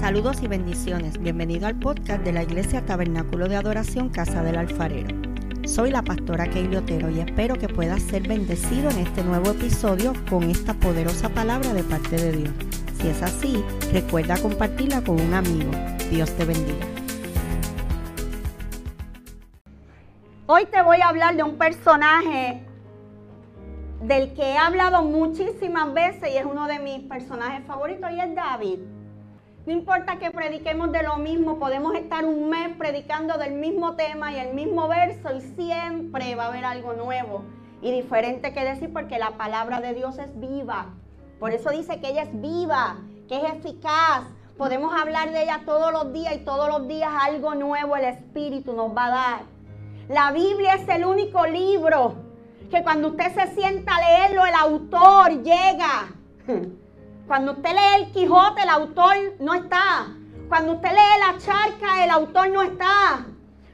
Saludos y bendiciones. Bienvenido al podcast de la Iglesia Tabernáculo de Adoración Casa del Alfarero. Soy la pastora Keili Otero y espero que puedas ser bendecido en este nuevo episodio con esta poderosa palabra de parte de Dios. Si es así, recuerda compartirla con un amigo. Dios te bendiga. Hoy te voy a hablar de un personaje del que he hablado muchísimas veces y es uno de mis personajes favoritos y es David. No importa que prediquemos de lo mismo, podemos estar un mes predicando del mismo tema y el mismo verso y siempre va a haber algo nuevo y diferente que decir porque la palabra de Dios es viva. Por eso dice que ella es viva, que es eficaz. Podemos hablar de ella todos los días y todos los días algo nuevo el Espíritu nos va a dar. La Biblia es el único libro que cuando usted se sienta a leerlo, el autor llega. Cuando usted lee el Quijote, el autor no está. Cuando usted lee la charca, el autor no está.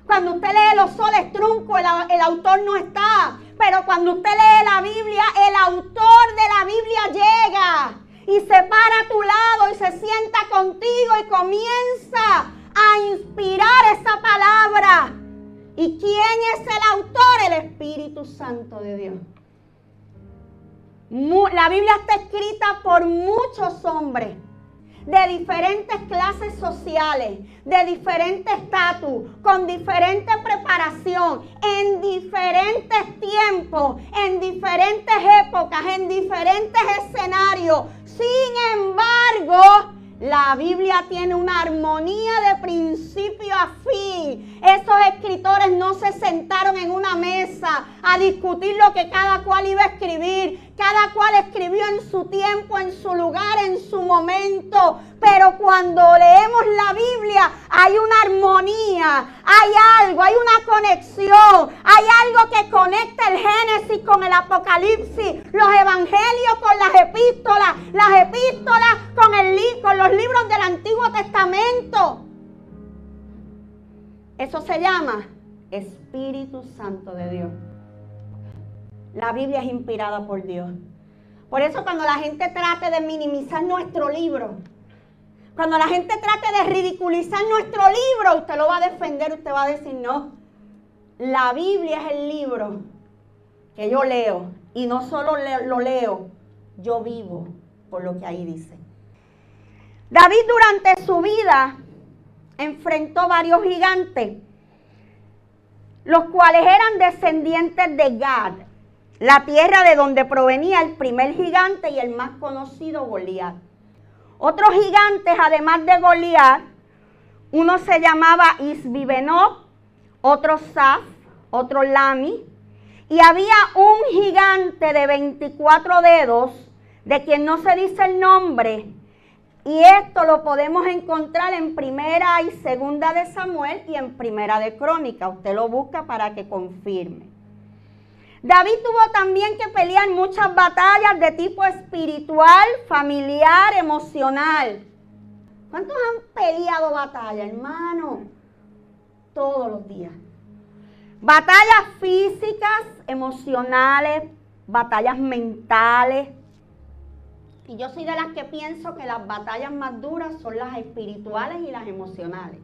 Cuando usted lee los soles truncos, el, el, autor no está. Pero cuando usted lee la Biblia, el autor de la Biblia llega y se para a tu lado y se sienta contigo y comienza a inspirar esa palabra. ¿Y quién es el autor? El Espíritu Santo de Dios. La Biblia está escrita por muchos hombres de diferentes clases sociales, de diferente estatus, con diferente preparación, en diferentes tiempos, en diferentes épocas, en diferentes escenarios. Sin embargo, la Biblia tiene una armonía de principio a fin. Esos escritores no se sentaron en una mesa a discutir lo que cada cual iba a escribir. Cada cual escribió en su tiempo, en su lugar, en su momento. Pero cuando leemos la Biblia hay una armonía, hay algo, hay una conexión, hay conecta el Génesis con el Apocalipsis, los evangelios con las epístolas, las epístolas con, el, con los libros del Antiguo Testamento. Eso se llama Espíritu Santo de Dios. La Biblia es inspirada por Dios. Por eso cuando la gente trate de minimizar nuestro libro, cuando la gente trate de ridiculizar nuestro libro, usted lo va a defender, usted va a decir, no, la Biblia es el libro que yo leo. Y no solo lo leo, yo vivo por lo que ahí dice. David durante su vida enfrentó varios gigantes, los cuales eran descendientes de Gad, la tierra de donde provenía el primer gigante y el más conocido Goliat. Otros gigantes, además de Goliat, uno se llamaba Isbibenob, otro Saf, otro Lami, y había un gigante de 24 dedos, de quien no se dice el nombre, y esto lo podemos encontrar en primera y segunda de Samuel y en primera de Crónica. Usted lo busca para que confirme. David tuvo también que pelear muchas batallas de tipo espiritual, familiar, emocional. ¿Cuántos han peleado batallas, hermano? Todos los días. Batallas físicas, emocionales, batallas mentales. Y yo soy de las que pienso que las batallas más duras son las espirituales y las emocionales.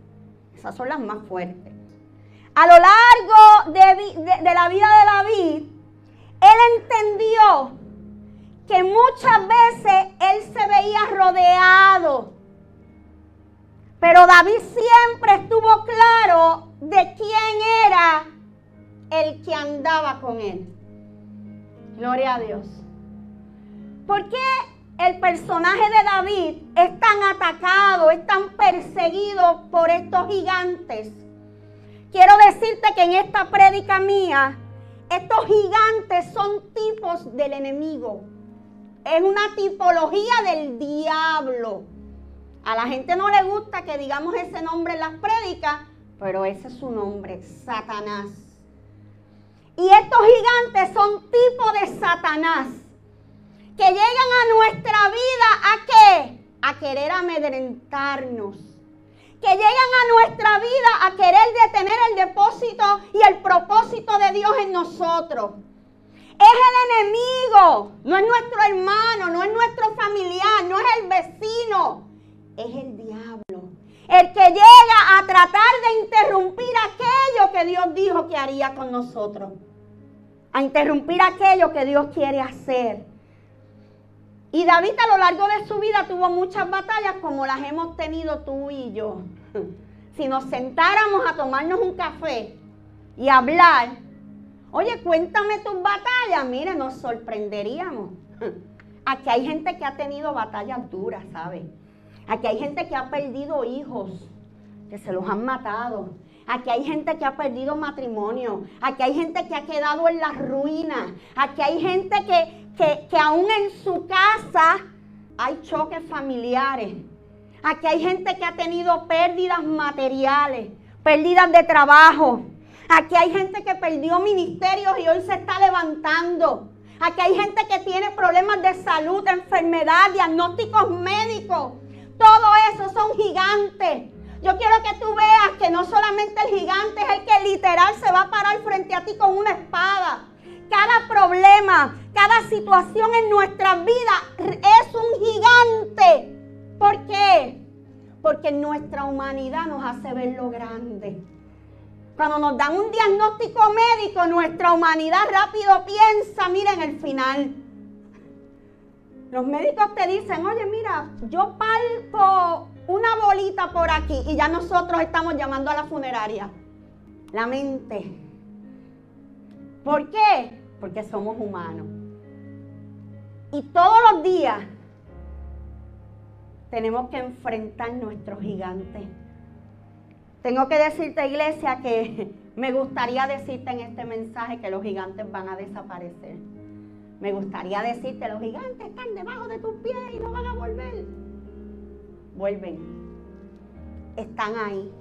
Esas son las más fuertes. A lo largo de, la vida de David, él entendió que muchas veces él se veía rodeado. Pero David siempre estuvo claro de quién era el que andaba con él. Gloria a Dios. ¿Por qué el personaje de David es tan atacado, es tan perseguido por estos gigantes? Quiero decirte que en esta prédica mía, estos gigantes son tipos del enemigo. Es una tipología del diablo. A la gente no le gusta que digamos ese nombre en las prédicas, pero ese es su nombre, Satanás. Y estos gigantes son tipos de Satanás que llegan a nuestra vida a qué? A querer amedrentarnos que llegan a nuestra vida a querer detener el depósito y el propósito de Dios en nosotros. Es el enemigo, no es nuestro hermano, no es nuestro familiar, no es el vecino, es el diablo. El que llega a tratar de interrumpir aquello que Dios dijo que haría con nosotros. A interrumpir aquello que Dios quiere hacer. Y David a lo largo de su vida tuvo muchas batallas como las hemos tenido tú y yo. Si nos sentáramos a tomarnos un café y hablar, oye, cuéntame tus batallas, mire, nos sorprenderíamos. Aquí hay gente que ha tenido batallas duras, ¿sabes? Aquí hay gente que ha perdido hijos, que se los han matado. Aquí hay gente que ha perdido matrimonio. Aquí hay gente que ha quedado en la ruina. Aquí hay gente que, que, aún en su casa hay choques familiares. Aquí hay gente que ha tenido pérdidas materiales, pérdidas de trabajo. Aquí hay gente que perdió ministerios y hoy se está levantando. Aquí hay gente que tiene problemas de salud, enfermedad, diagnósticos médicos. Todo eso son gigantes. Yo quiero que tú veas que no solamente el gigante es el que literal se va a parar frente a ti con una espada. Cada problema, cada situación en nuestra vida es un gigante. ¿Por qué? Porque nuestra humanidad nos hace ver lo grande. Cuando nos dan un diagnóstico médico, nuestra humanidad rápido piensa, miren el final. Los médicos te dicen, oye, mira, yo palpo una bolita por aquí y ya nosotros estamos llamando a la funeraria. La mente. ¿Por qué? Porque somos humanos. Y todos los días tenemos que enfrentar nuestros gigantes. Tengo que decirte, iglesia, que me gustaría decirte en este mensaje que los gigantes van a desaparecer. Me gustaría decirte, los gigantes están debajo de tus pies y no van a volver. Vuelven. Están ahí.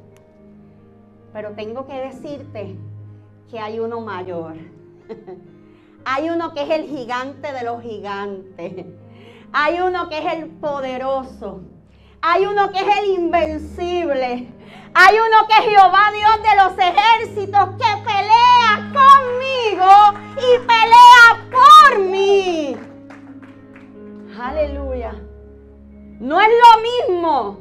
Pero tengo que decirte que hay uno mayor. hay uno que es el gigante de los gigantes. Hay uno que es el poderoso. Hay uno que es el invencible. Hay uno que es Jehová Dios de los ejércitos que pelea conmigo y pelea por mí. Aleluya. No es lo mismo.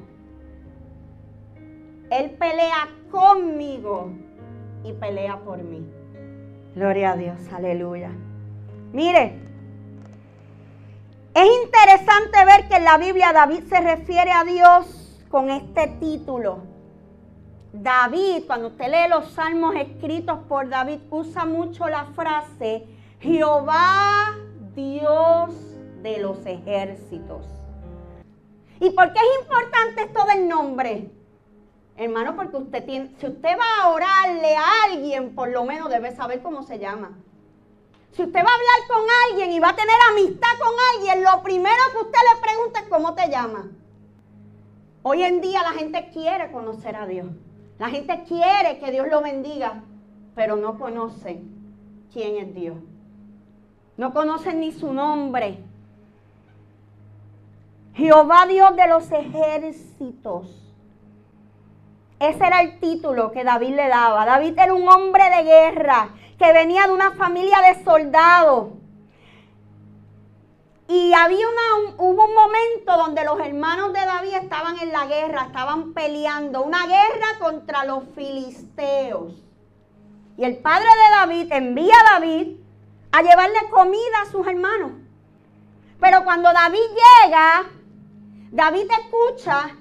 Él pelea conmigo y pelea por mí. Gloria a Dios, aleluya. Mire, es interesante ver que en la Biblia David se refiere a Dios con este título. David, cuando usted lee los salmos escritos por David, usa mucho la frase Jehová Dios de los ejércitos. ¿Y por qué es importante esto del nombre? Hermano, porque usted tiene, si usted va a orarle a alguien, por lo menos debe saber cómo se llama. Si usted va a hablar con alguien y va a tener amistad con alguien, lo primero que usted le pregunta es cómo te llama. Hoy en día la gente quiere conocer a Dios. La gente quiere que Dios lo bendiga, pero no conocen quién es Dios. No conocen ni su nombre. Jehová Dios de los ejércitos. Ese era el título que David le daba. David era un hombre de guerra que venía de una familia de soldados. Y había una, hubo un momento donde los hermanos de David estaban en la guerra, estaban peleando, una guerra contra los filisteos. Y el padre de David envía a David a llevarle comida a sus hermanos. Pero cuando David llega, David escucha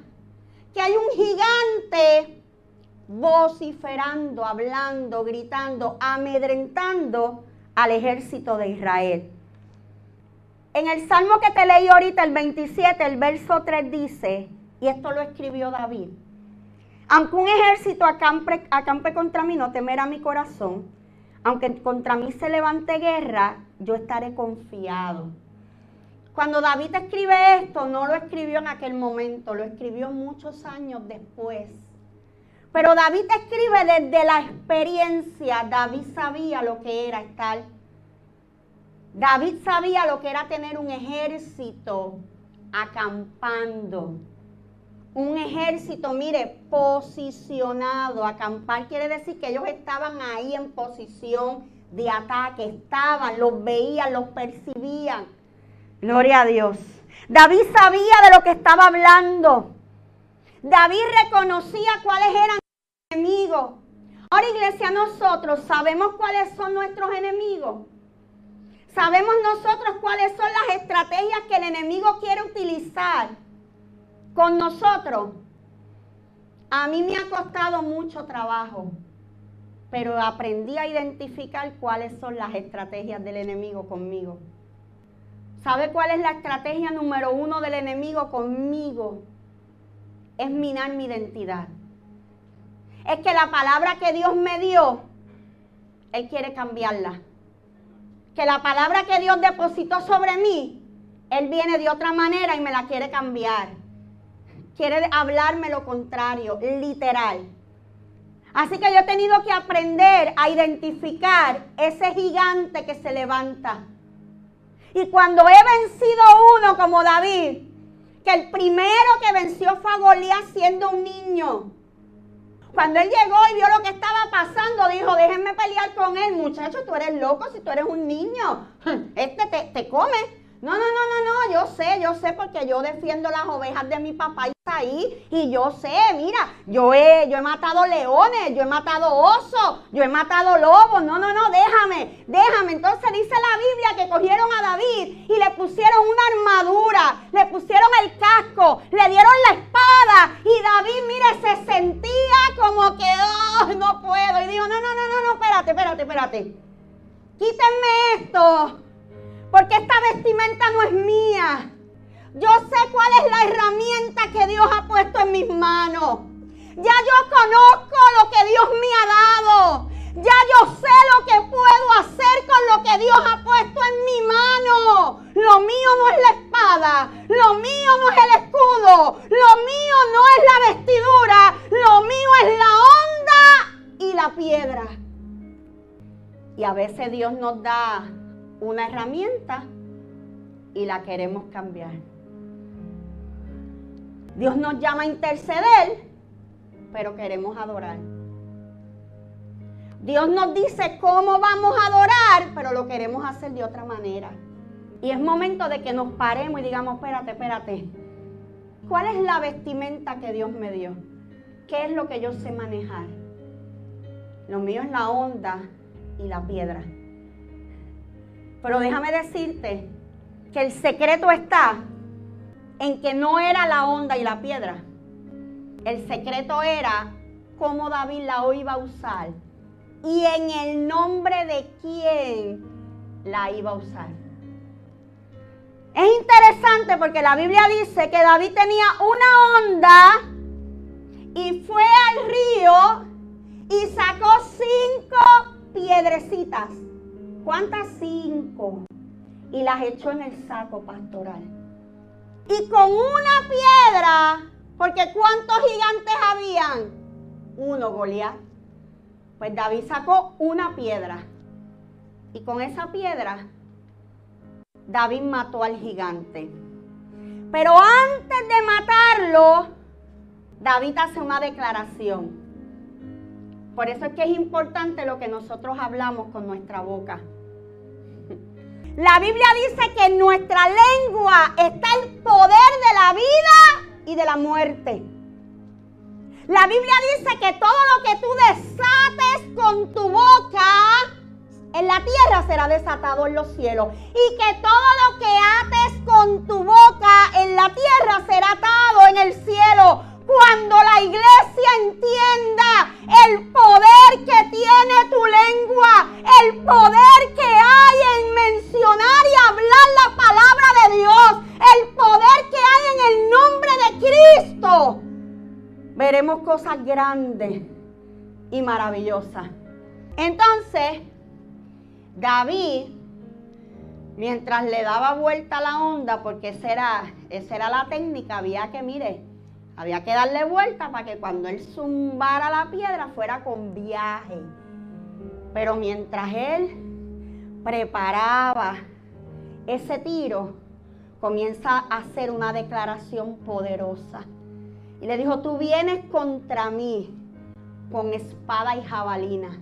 que hay un gigante vociferando, hablando, gritando, amedrentando al ejército de Israel. En el salmo que te leí ahorita, el 27, el verso 3 dice, y esto lo escribió David, aunque un ejército acampe, contra mí, no temerá mi corazón, aunque contra mí se levante guerra, yo estaré confiado. Cuando David escribe esto, no lo escribió en aquel momento, lo escribió muchos años después pero David escribe desde la experiencia. David sabía lo que era estar. David sabía lo que era tener un ejército acampando. Un ejército, mire, posicionado. Acampar quiere decir que ellos estaban ahí en posición de ataque. Estaban, los veían, los percibían. Gloria a Dios. David sabía de lo que estaba hablando. David reconocía cuáles eran los enemigos. Ahora iglesia, nosotros sabemos cuáles son nuestros enemigos. Sabemos nosotros cuáles son las estrategias que el enemigo quiere utilizar con nosotros. A mí me ha costado mucho trabajo, pero aprendí a identificar cuáles son las estrategias del enemigo conmigo. ¿Sabe cuál es la estrategia número uno del enemigo conmigo? Es minar mi identidad. Es que la palabra que Dios me dio, Él quiere cambiarla. Que la palabra que Dios depositó sobre mí, Él viene de otra manera y me la quiere cambiar. Quiere hablarme lo contrario, literal. Así que yo he tenido que aprender a identificar ese gigante que se levanta y cuando he vencido uno como David, que el primero que venció fue a Goliat siendo un niño. Cuando él llegó y vio lo que estaba pasando, dijo, déjenme pelear con él. Muchacho, tú eres loco si tú eres un niño. Este te, te come. No, no, no, no, no, yo sé, yo sé porque yo defiendo las ovejas de mi papá ahí. Y yo sé, mira, yo he, yo he matado leones, yo he matado osos, yo he matado lobos. No, no, no, déjame, déjame. Entonces dice la Biblia que cogieron a David y le pusieron una armadura, le pusieron el casco, le dieron la espada. Y David, mire, se sentía como que, oh, no puedo. Y dijo, no, no, no, no, no, espérate, espérate, espérate. Quítenme esto porque esta vestimenta no es mía. Yo sé cuál es la herramienta que Dios ha puesto en mis manos. Ya yo conozco lo que Dios me ha dado. Ya yo sé lo que puedo hacer con lo que Dios ha puesto en mi mano. Lo mío no es la espada. Lo mío no es el escudo. Lo mío no es la vestidura. Lo mío es la onda y la piedra. Y a veces Dios nos da una herramienta y la queremos cambiar. Dios nos llama a interceder, pero queremos adorar. Dios nos dice cómo vamos a adorar, pero lo queremos hacer de otra manera. Y es momento de que nos paremos y digamos, espérate, espérate. ¿Cuál es la vestimenta que Dios me dio? ¿Qué es lo que yo sé manejar? Lo mío es la onda y la piedra. Pero déjame decirte que el secreto está en que no era la onda y la piedra. El secreto era cómo David la iba a usar y en el nombre de quién la iba a usar. Es interesante porque la Biblia dice que David tenía una onda y fue al río y sacó cinco piedrecitas. ¿Cuántas? Cinco. Y las echó en el saco pastoral. Y con una piedra, porque ¿cuántos gigantes habían? Uno, Goliat. Pues David sacó una piedra. Y con esa piedra, David mató al gigante. Pero antes de matarlo, David hace una declaración. Por eso es que es importante lo que nosotros hablamos con nuestra boca. La Biblia dice que en nuestra lengua está el poder de la vida y de la muerte. La Biblia dice que todo lo que tú desates con tu boca en la tierra será desatado en los cielos. Y que todo lo que ates con tu boca en la tierra será atado en el cielo. Cuando la iglesia entienda el poder que tiene tu lengua, el poder que hay en mencionar y hablar la palabra de Dios, el poder que hay en el nombre de Cristo, veremos cosas grandes y maravillosas. Entonces, David, mientras le daba vuelta a la onda, porque esa era, esa era la técnica, había que, mire, había que darle vuelta para que cuando él zumbara la piedra fuera con viaje. Pero mientras él preparaba ese tiro, comienza a hacer una declaración poderosa. Y le dijo, tú vienes contra mí con espada y jabalina.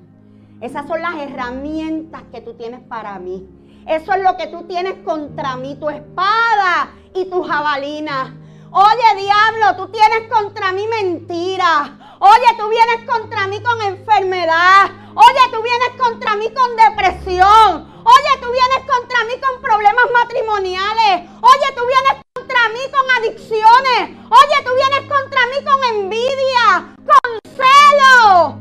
Esas son las herramientas que tú tienes para mí. Eso es lo que tú tienes contra mí, tu espada y tu jabalina. Oye, diablo, tú tienes contra mí mentira. Oye, tú vienes contra mí con enfermedad. Oye, tú vienes contra mí con depresión. Oye, tú vienes contra mí con problemas matrimoniales. Oye, tú vienes contra mí con adicciones. Oye, tú vienes contra mí con envidia, con celo.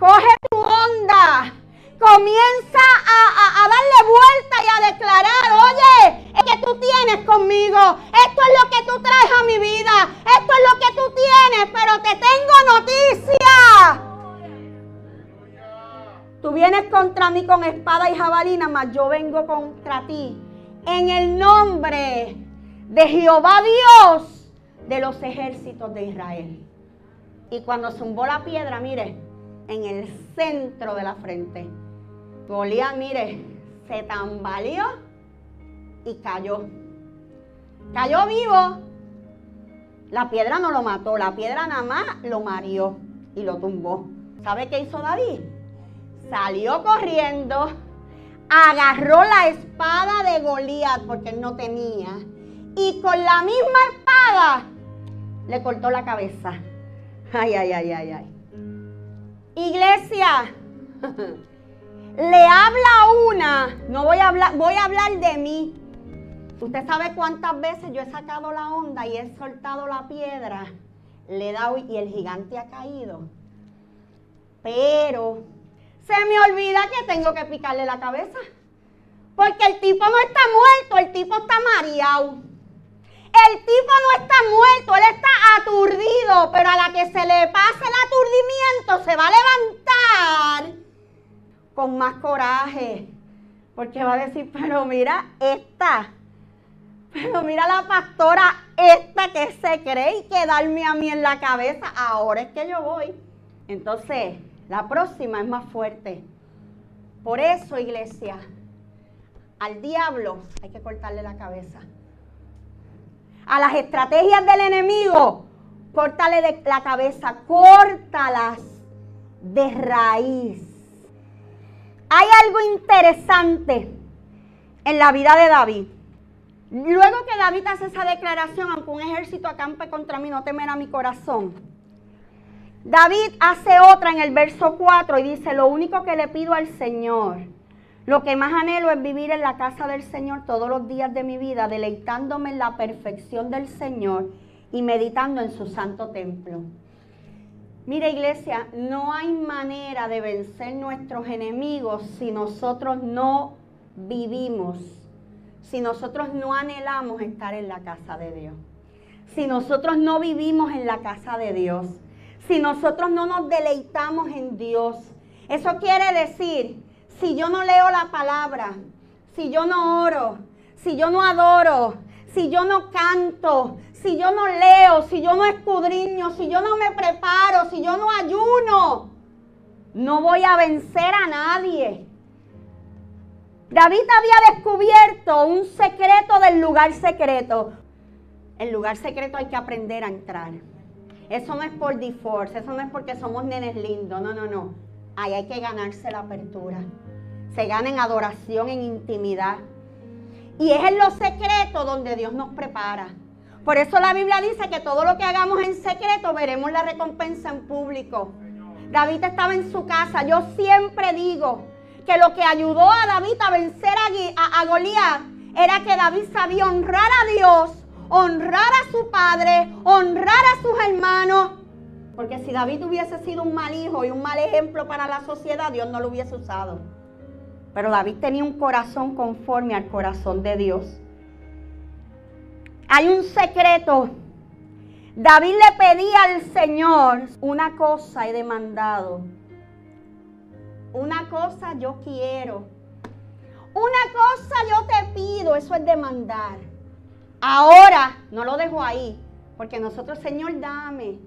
Coge tu onda comienza a, darle vuelta y a declarar, oye, es que tú tienes conmigo, esto es lo que tú traes a mi vida, esto es lo que tú tienes, pero te tengo noticia. Tú vienes contra mí con espada y jabalina, mas yo vengo contra ti en el nombre de Jehová Dios de los ejércitos de Israel. Y cuando zumbó la piedra, mire, en el centro de la frente, Goliat, mire, se tambaleó y cayó. Cayó vivo. La piedra no lo mató, la piedra nada más lo mareó y lo tumbó. ¿Sabe qué hizo David? Salió corriendo, agarró la espada de Goliat porque él no tenía y con la misma espada le cortó la cabeza. Ay, ay, ay, ay, ay. Iglesia, le habla una, no voy a hablar, voy a hablar de mí. Usted sabe cuántas veces yo he sacado la onda y he soltado la piedra, le he dado y el gigante ha caído. Pero se me olvida que tengo que picarle la cabeza. Porque el tipo no está muerto, el tipo está mareado. El tipo no está muerto, él está aturdido, pero a la que se le pase el aturdimiento se va a levantar con más coraje. Porque va a decir, pero mira esta, pero mira la pastora esta que se cree y quedarme a mí en la cabeza. Ahora es que yo voy. Entonces, la próxima es más fuerte. Por eso, iglesia, al diablo hay que cortarle la cabeza. A las estrategias del enemigo, córtale la cabeza, córtalas de raíz. Hay algo interesante en la vida de David. Luego que David hace esa declaración, aunque un ejército acampe contra mí, no temerá mi corazón. David hace otra en el verso 4 y dice, lo único que le pido al Señor, lo que más anhelo es vivir en la casa del Señor todos los días de mi vida, deleitándome en la perfección del Señor y meditando en su santo templo. Mira iglesia, no hay manera de vencer nuestros enemigos si nosotros no vivimos, si nosotros no anhelamos estar en la casa de Dios, si nosotros no vivimos en la casa de Dios, si nosotros no nos deleitamos en Dios. Eso quiere decir, si yo no leo la palabra, si yo no oro, si yo no adoro, si yo no canto, si yo no leo, si yo no escudriño, si yo no me preparo, si yo no ayuno, no voy a vencer a nadie. David había descubierto un secreto del lugar secreto. El lugar secreto hay que aprender a entrar. Eso no es por default, eso no es porque somos nenes lindos, no, no, no. Ahí hay que ganarse la apertura. Se gana en adoración, en intimidad. Y es en lo secreto donde Dios nos prepara. Por eso la Biblia dice que todo lo que hagamos en secreto veremos la recompensa en público. David estaba en su casa. Yo siempre digo que lo que ayudó a David a vencer a, a, Goliat era que David sabía honrar a Dios, honrar a su padre, honrar a sus hermanos. Porque si David hubiese sido un mal hijo y un mal ejemplo para la sociedad, Dios no lo hubiese usado. Pero David tenía un corazón conforme al corazón de Dios. Hay un secreto. David le pedía al Señor una cosa he demandado. Una cosa yo quiero. Una cosa yo te pido. Eso es demandar. Ahora no lo dejo ahí. Porque nosotros, Señor, dame.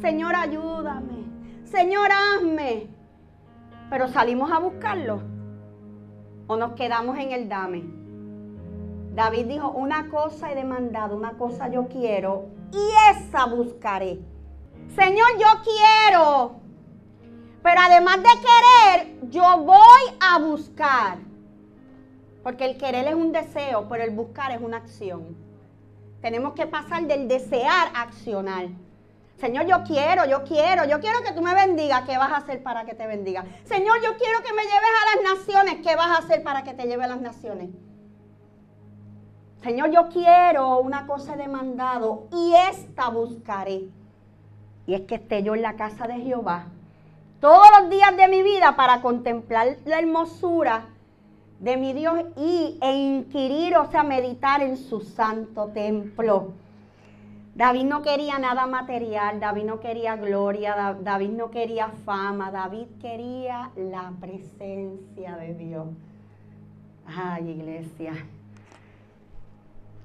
Señor, ayúdame. Señor, hazme. Pero salimos a buscarlo o nos quedamos en el dame. David dijo, una cosa he demandado, una cosa yo quiero y esa buscaré. Señor, yo quiero, pero además de querer, yo voy a buscar. Porque el querer es un deseo, pero el buscar es una acción. Tenemos que pasar del desear a accionar. Señor, yo quiero, yo quiero, yo quiero que tú me bendigas. ¿Qué vas a hacer para que te bendiga? Señor, yo quiero que me lleves a las naciones. ¿Qué vas a hacer para que te lleve a las naciones? Señor, yo quiero una cosa demandado y esta buscaré. Y es que esté yo en la casa de Jehová todos los días de mi vida para contemplar la hermosura de mi Dios y, e inquirir, o sea, meditar en su santo templo. David no quería nada material, David no quería gloria, David no quería fama, David quería la presencia de Dios. Ay, iglesia.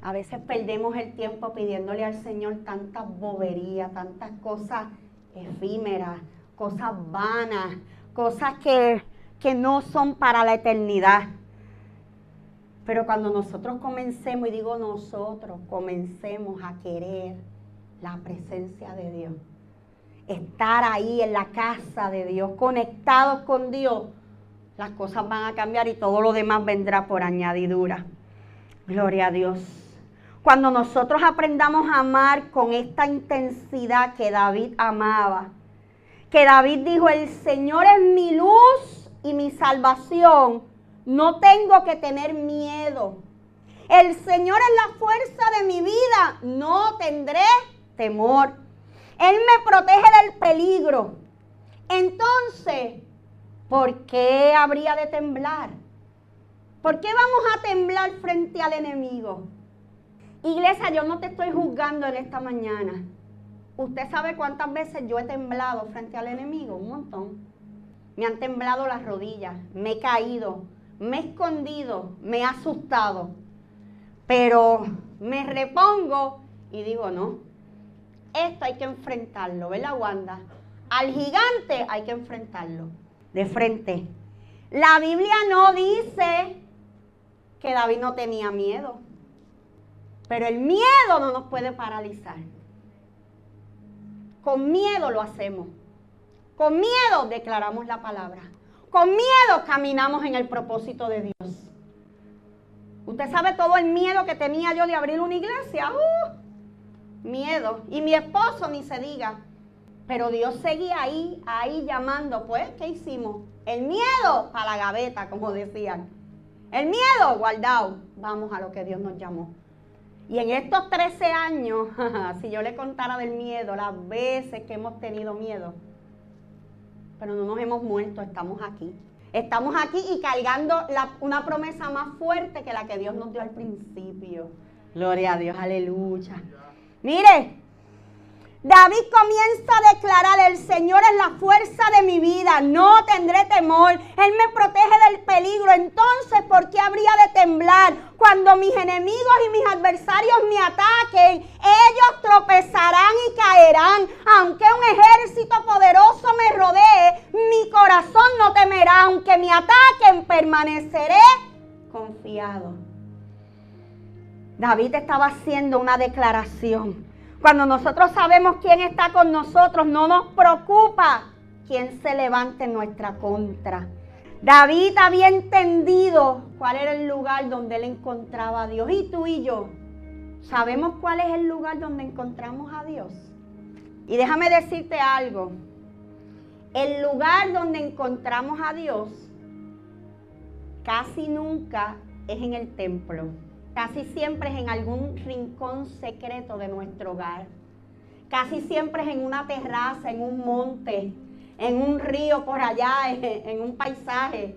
A veces perdemos el tiempo pidiéndole al Señor tantas boberías, tantas cosas efímeras, cosas vanas, cosas que, que no son para la eternidad. Pero cuando nosotros comencemos, y digo nosotros, comencemos a querer la presencia de Dios, estar ahí en la casa de Dios, conectados con Dios, las cosas van a cambiar y todo lo demás vendrá por añadidura. Gloria a Dios. Cuando nosotros aprendamos a amar con esta intensidad que David amaba, que David dijo, el Señor es mi luz y mi salvación, no tengo que tener miedo. El Señor es la fuerza de mi vida. No tendré temor. Él me protege del peligro. Entonces, ¿por qué habría de temblar? ¿Por qué vamos a temblar frente al enemigo? Iglesia, yo no te estoy juzgando en esta mañana. Usted sabe cuántas veces yo he temblado frente al enemigo, un montón. Me han temblado las rodillas, me he caído, me he escondido, me he asustado, pero me repongo y digo, no, esto hay que enfrentarlo, ¿verdad, Wanda? Al gigante hay que enfrentarlo de frente. La Biblia no dice que David no tenía miedo, pero el miedo no nos puede paralizar. Con miedo lo hacemos. Con miedo declaramos la palabra. Con miedo caminamos en el propósito de Dios. Usted sabe todo el miedo que tenía yo de abrir una iglesia. Uh, miedo. Y mi esposo ni se diga. Pero Dios seguía ahí, ahí llamando. Pues, ¿qué hicimos? El miedo para la gaveta, como decían. El miedo guardado. Vamos a lo que Dios nos llamó. Y en estos 13 años, si yo le contara del miedo, las veces que hemos tenido miedo, pero no nos hemos muerto, estamos aquí. Estamos aquí y cargando una promesa más fuerte que la que Dios nos dio al principio. Gloria a Dios, aleluya. Mire, David comienza a declarar, el Señor es la fuerza de mi vida, no tendré temor, Él me protege del peligro, entonces ¿por qué habría de temblar cuando mis enemigos y mis adversarios me ataquen? Ellos tropezarán y caerán, aunque un ejército poderoso me rodee, mi corazón no temerá, aunque me ataquen, permaneceré confiado. David estaba haciendo una declaración. Cuando nosotros sabemos quién está con nosotros, no nos preocupa quién se levante en nuestra contra. David había entendido cuál era el lugar donde él encontraba a Dios. Y tú y yo, ¿sabemos cuál es el lugar donde encontramos a Dios? Y déjame decirte algo. El lugar donde encontramos a Dios casi nunca es en el templo. Casi siempre es en algún rincón secreto de nuestro hogar. Casi siempre es en una terraza, en un monte, en un río por allá, en, un paisaje.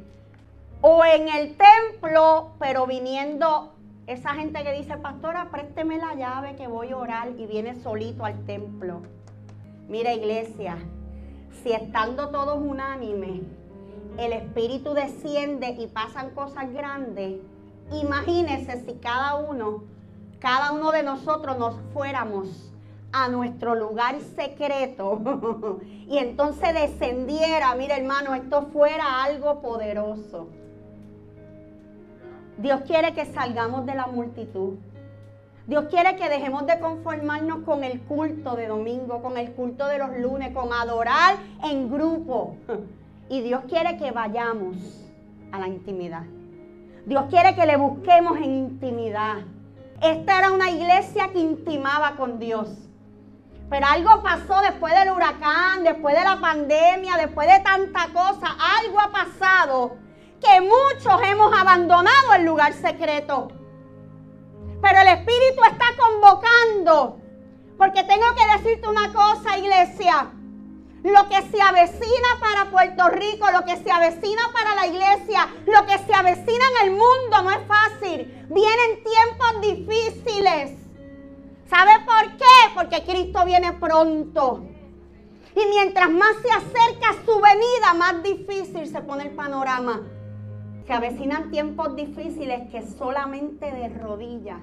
O en el templo, pero viniendo esa gente que dice, pastora, présteme la llave que voy a orar y viene solito al templo. Mira iglesia, si estando todos unánimes, el Espíritu desciende y pasan cosas grandes, Imagínense si cada uno, cada uno de nosotros nos fuéramos a nuestro lugar secreto y entonces descendiera, mire hermano, esto fuera algo poderoso. Dios quiere que salgamos de la multitud. Dios quiere que dejemos de conformarnos con el culto de domingo, con el culto de los lunes, con adorar en grupo. Y Dios quiere que vayamos a la intimidad. Dios quiere que le busquemos en intimidad. Esta era una iglesia que intimaba con Dios. Pero algo pasó después del huracán, después de la pandemia, después de tanta cosa. Algo ha pasado que muchos hemos abandonado el lugar secreto. Pero el Espíritu está convocando. Porque tengo que decirte una cosa, iglesia. Lo que se avecina para Puerto Rico, lo que se avecina para la iglesia, lo que se avecina en el mundo no es fácil. Vienen tiempos difíciles. ¿Sabe por qué? Porque Cristo viene pronto. Y mientras más se acerca su venida, más difícil se pone el panorama. Se avecinan tiempos difíciles que solamente de rodillas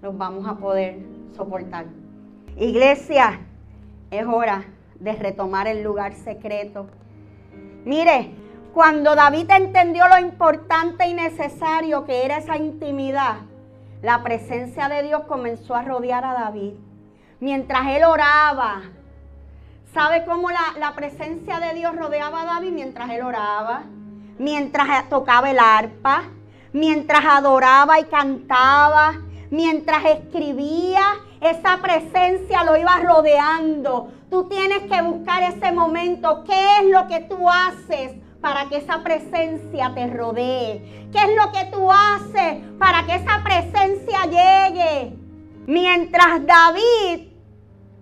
los vamos a poder soportar. Iglesia, es hora de retomar el lugar secreto. Mire, cuando David entendió lo importante y necesario que era esa intimidad, la presencia de Dios comenzó a rodear a David. Mientras él oraba, ¿sabe cómo la, la presencia de Dios rodeaba a David mientras él oraba? Mientras tocaba el arpa, mientras adoraba y cantaba, mientras escribía, esa presencia lo iba rodeando. Tú tienes que buscar ese momento. ¿Qué es lo que tú haces para que esa presencia te rodee? ¿Qué es lo que tú haces para que esa presencia llegue? Mientras David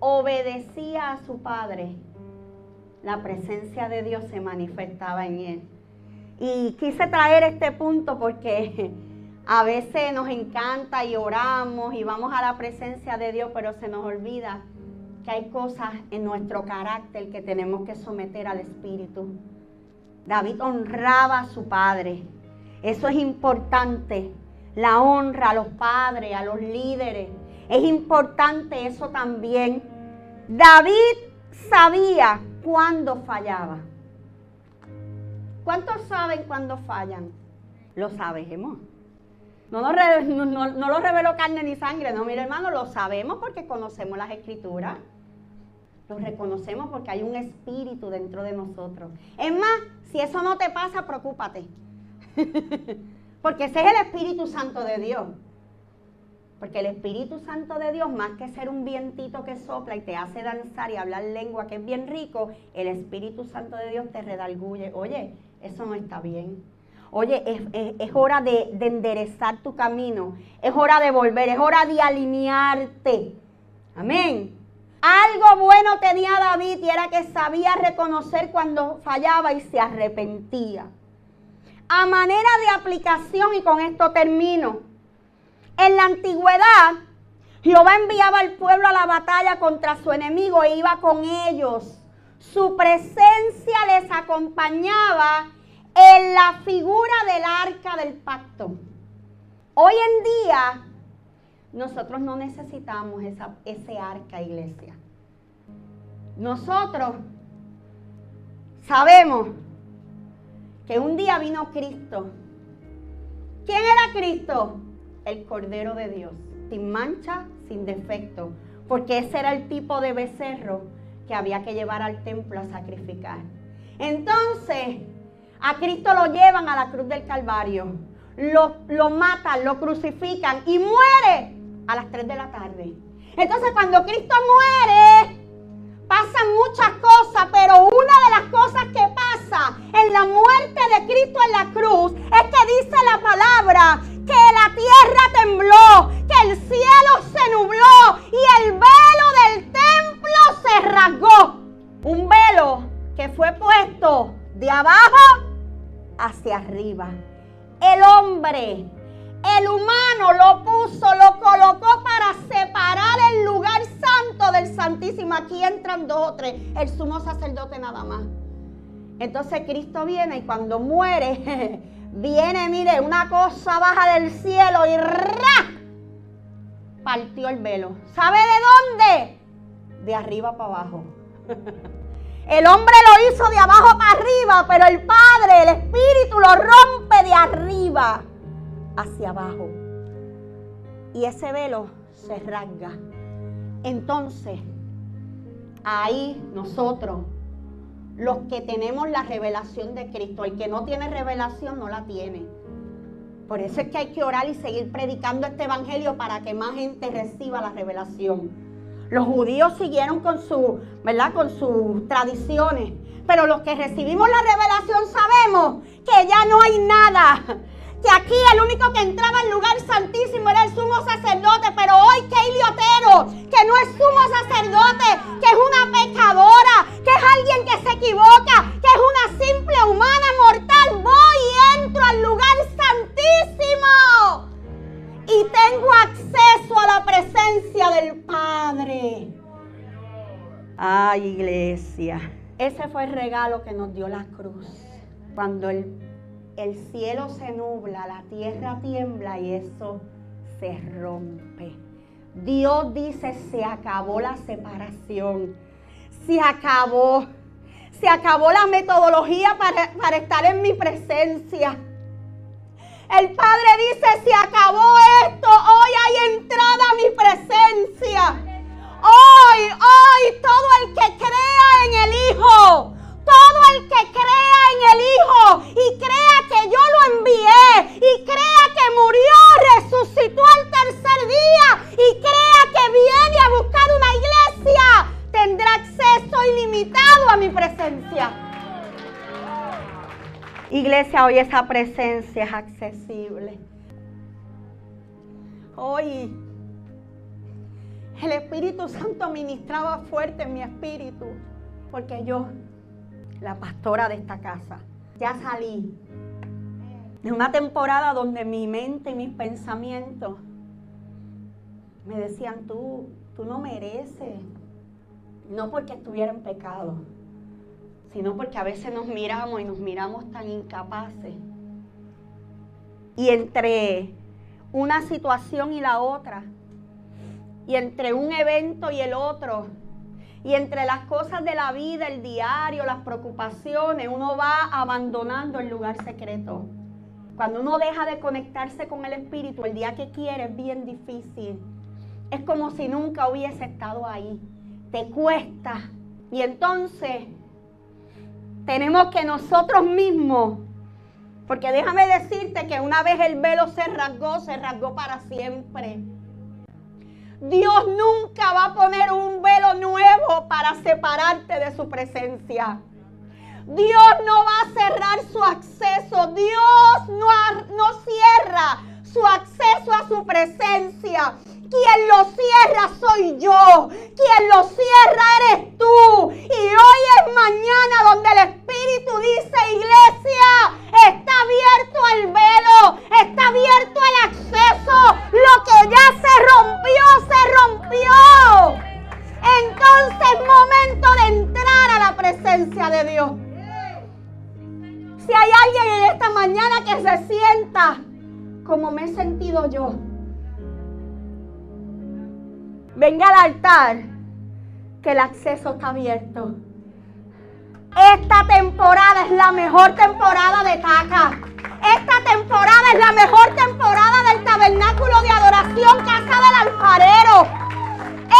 obedecía a su padre, la presencia de Dios se manifestaba en él. Y quise traer este punto porque a veces nos encanta y oramos y vamos a la presencia de Dios, pero se nos olvida que hay cosas en nuestro carácter que tenemos que someter al Espíritu. David honraba a su padre. Eso es importante. La honra a los padres, a los líderes. Es importante eso también. David sabía cuándo fallaba. ¿Cuántos saben cuándo fallan? Lo sabemos. No, lo reveló carne ni sangre, no, mire hermano, lo sabemos porque conocemos las escrituras. Lo reconocemos porque hay un espíritu dentro de nosotros. Es más, si eso no te pasa, preocúpate. porque ese es el Espíritu Santo de Dios. Porque el Espíritu Santo de Dios, más que ser un vientito que sopla y te hace danzar y hablar lengua que es bien rico, el Espíritu Santo de Dios te redalguye. Oye, eso no está bien. Oye, es, hora de, enderezar tu camino. Es hora de volver. Es hora de alinearte. Amén. Algo bueno tenía David y era que sabía reconocer cuando fallaba y se arrepentía. A manera de aplicación, y con esto termino. En la antigüedad, Jehová enviaba al pueblo a la batalla contra su enemigo e iba con ellos. Su presencia les acompañaba en la figura del arca del pacto. Hoy en día nosotros no necesitamos esa, ese arca, iglesia. Nosotros sabemos que un día vino Cristo. ¿Quién era Cristo? El Cordero de Dios, sin mancha, sin defecto, porque ese era el tipo de becerro que había que llevar al templo a sacrificar. Entonces, a Cristo lo llevan a la cruz del Calvario. Lo, lo matan, lo crucifican y muere a las 3 de la tarde. Entonces cuando Cristo muere, pasan muchas cosas, pero una de las cosas Entonces Cristo viene y cuando muere, viene, mire, una cosa baja del cielo y partió el velo. ¿Sabe de dónde? De arriba para abajo. El hombre lo hizo de abajo para arriba, pero el Padre, el Espíritu lo rompe de arriba hacia abajo. Y ese velo se rasga. Entonces, ahí nosotros, los que tenemos la revelación de Cristo, el que no tiene revelación no la tiene. Por eso es que hay que orar y seguir predicando este evangelio para que más gente reciba la revelación. Los judíos siguieron con su, ¿verdad? Con sus tradiciones, pero los que recibimos la revelación sabemos que ya no hay nada que aquí el único que entraba al lugar santísimo era el sumo sacerdote, pero hoy Keili Otero, que no es sumo sacerdote, que es una pecadora, que es alguien que se equivoca, que es una simple humana mortal, voy y entro al lugar santísimo y tengo acceso a la presencia del Padre. Ay, iglesia. Ese fue el regalo que nos dio la cruz. Cuando el el cielo se nubla, la tierra tiembla y eso se rompe. Dios dice, se acabó la separación, se acabó, se acabó la metodología para, para estar en mi presencia. El Padre dice, se acabó esto, hoy hay entrada hoy esa presencia es accesible. Hoy el Espíritu Santo ministraba fuerte en mi espíritu porque yo la pastora de esta casa. Ya salí de una temporada donde mi mente y mis pensamientos me decían, tú, tú no mereces. No porque estuviera en pecado, sino porque a veces nos miramos y nos miramos tan incapaces. Y entre una situación y la otra, y entre un evento y el otro, y entre las cosas de la vida, el diario, las preocupaciones, uno va abandonando el lugar secreto. Cuando uno deja de conectarse con el Espíritu, el día que quiere es bien difícil. Es como si nunca hubiese estado ahí. Te cuesta. Y entonces tenemos que nosotros mismos, porque déjame decirte que una vez el velo se rasgó, se rasgó para siempre. Dios nunca va a poner un velo nuevo para separarte de su presencia. Dios no va a cerrar su acceso. Dios no, no cierra su acceso a su presencia. Quien lo cierra soy yo. Quien lo cierra eres tú. Y hoy es mañana donde el Espíritu dice, iglesia, está abierto el velo, está abierto el acceso. Lo que ya se rompió, se rompió. Entonces es momento de entrar a la presencia de Dios. Si hay alguien en esta mañana que se sienta como me he sentido yo, venga al altar, que el acceso está abierto. Esta temporada es la mejor temporada de Taca. Esta temporada es la mejor temporada del tabernáculo de adoración Casa del Alfarero.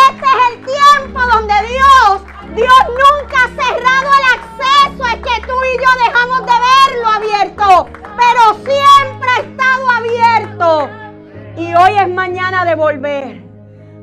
Este es el tiempo donde Dios, Dios nunca ha cerrado el acceso. Es que tú y yo dejamos de verlo abierto. Pero siempre ha estado abierto. Y hoy es mañana de volver.